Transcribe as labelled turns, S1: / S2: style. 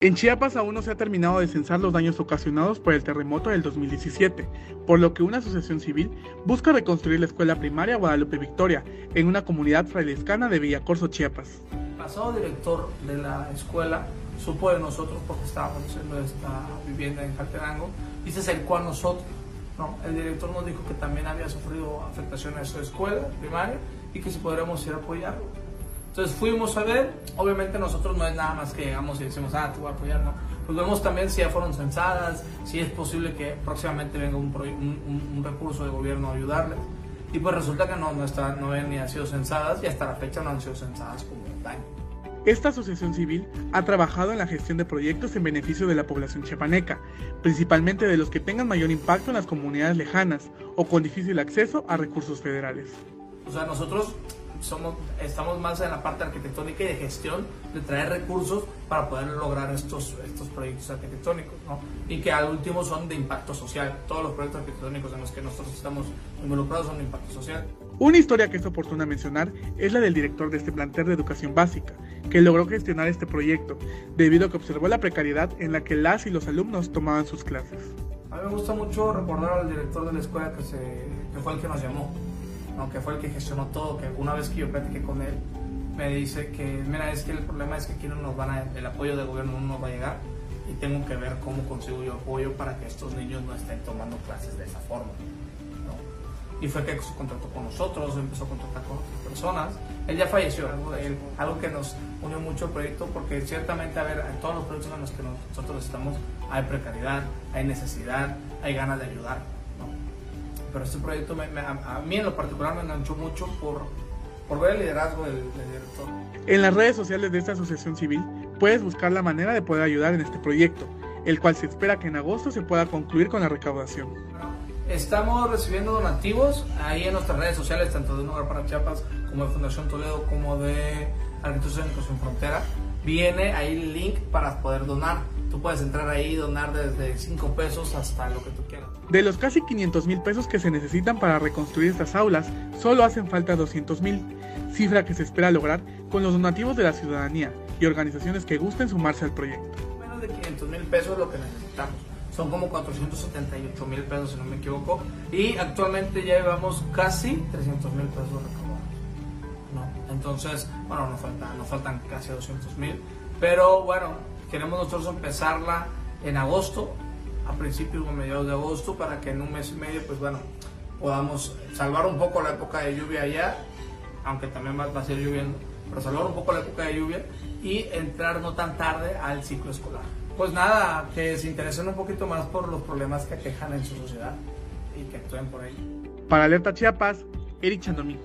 S1: En Chiapas aún no se ha terminado de censar los daños ocasionados por el terremoto del 2017, por lo que una asociación civil busca reconstruir la escuela primaria Guadalupe Victoria en una comunidad frailescana de Villacorso, Chiapas.
S2: El pasado director de la escuela supo de nosotros porque estábamos haciendo esta vivienda en Calterango y se acercó a nosotros. No, el director nos dijo que también había sufrido afectaciones a su escuela primaria y que si podríamos ir a apoyarlo. Entonces fuimos a ver, obviamente nosotros no es nada más que llegamos y decimos, ah, te voy a apoyar, no. Pues vemos también si ya fueron censadas, si es posible que próximamente venga un, un, recurso de gobierno a ayudarles. Y pues resulta que no, no, está, no habían ni sido censadas y hasta la fecha no han sido censadas como daño.
S1: Esta asociación civil ha trabajado en la gestión de proyectos en beneficio de la población chiapaneca, principalmente de los que tengan mayor impacto en las comunidades lejanas o con difícil acceso a recursos federales.
S2: O sea, nosotros somos, estamos más en la parte arquitectónica y de gestión, de traer recursos para poder lograr estos, estos proyectos arquitectónicos, ¿no? Y que al último son de impacto social. Todos los proyectos arquitectónicos en los que nosotros estamos involucrados son de impacto social.
S1: Una historia que es oportuna mencionar es la del director de este plantel de educación básica, que logró gestionar este proyecto, debido a que observó la precariedad en la que las y los alumnos tomaban sus clases.
S2: A mí me gusta mucho recordar al director de la escuela que, se, que fue el que nos llamó que fue el que gestionó todo, que una vez que yo platiqué con él, me dice que, mira, es que el problema es que aquí no nos van a, el apoyo del gobierno no nos va a llegar y tengo que ver cómo consigo yo apoyo para que estos niños no estén tomando clases de esa forma. Y fue que se contrató con nosotros, empezó a contratar con otras personas. Él ya falleció, algo, él, algo que nos unió mucho al proyecto, porque ciertamente, a ver, en todos los proyectos en los que nosotros estamos hay precariedad, hay necesidad, hay ganas de ayudar pero este proyecto a, mí en lo particular me enganchó mucho por, por ver el liderazgo del, director.
S1: En las redes sociales de esta asociación civil puedes buscar la manera de poder ayudar en este proyecto, el cual se espera que en agosto se pueda concluir con la recaudación.
S2: Estamos recibiendo donativos ahí en nuestras redes sociales, tanto de Un para Chiapas como de Fundación Toledo como de Arquitectos Sin Frontera. Viene ahí el link para poder donar. Tú puedes entrar ahí y donar desde 5 pesos hasta lo que tú quieras.
S1: De los casi 500 mil pesos que se necesitan para reconstruir estas aulas, solo hacen falta 200 mil, cifra que se espera lograr con los donativos de la ciudadanía y organizaciones que gusten sumarse al proyecto.
S2: Menos de 500 mil pesos es lo que necesitamos. Son como 478 mil pesos, si no me equivoco. Y actualmente ya llevamos casi 300 mil pesos recaudados. ¿no? Entonces, bueno, nos, falta, nos faltan casi 200 mil. Pero bueno, Queremos nosotros empezarla en agosto, a principios o mediados de agosto, para que en un mes y medio, pues bueno, podamos salvar un poco la época de lluvia allá, aunque también va, a ser lloviendo, pero salvar un poco la época de lluvia y entrar no tan tarde al ciclo escolar. Pues nada, que se interesen un poquito más por los problemas que aquejan en su sociedad y que actúen por ello.
S1: Para Alerta Chiapas, Eric Chandomí.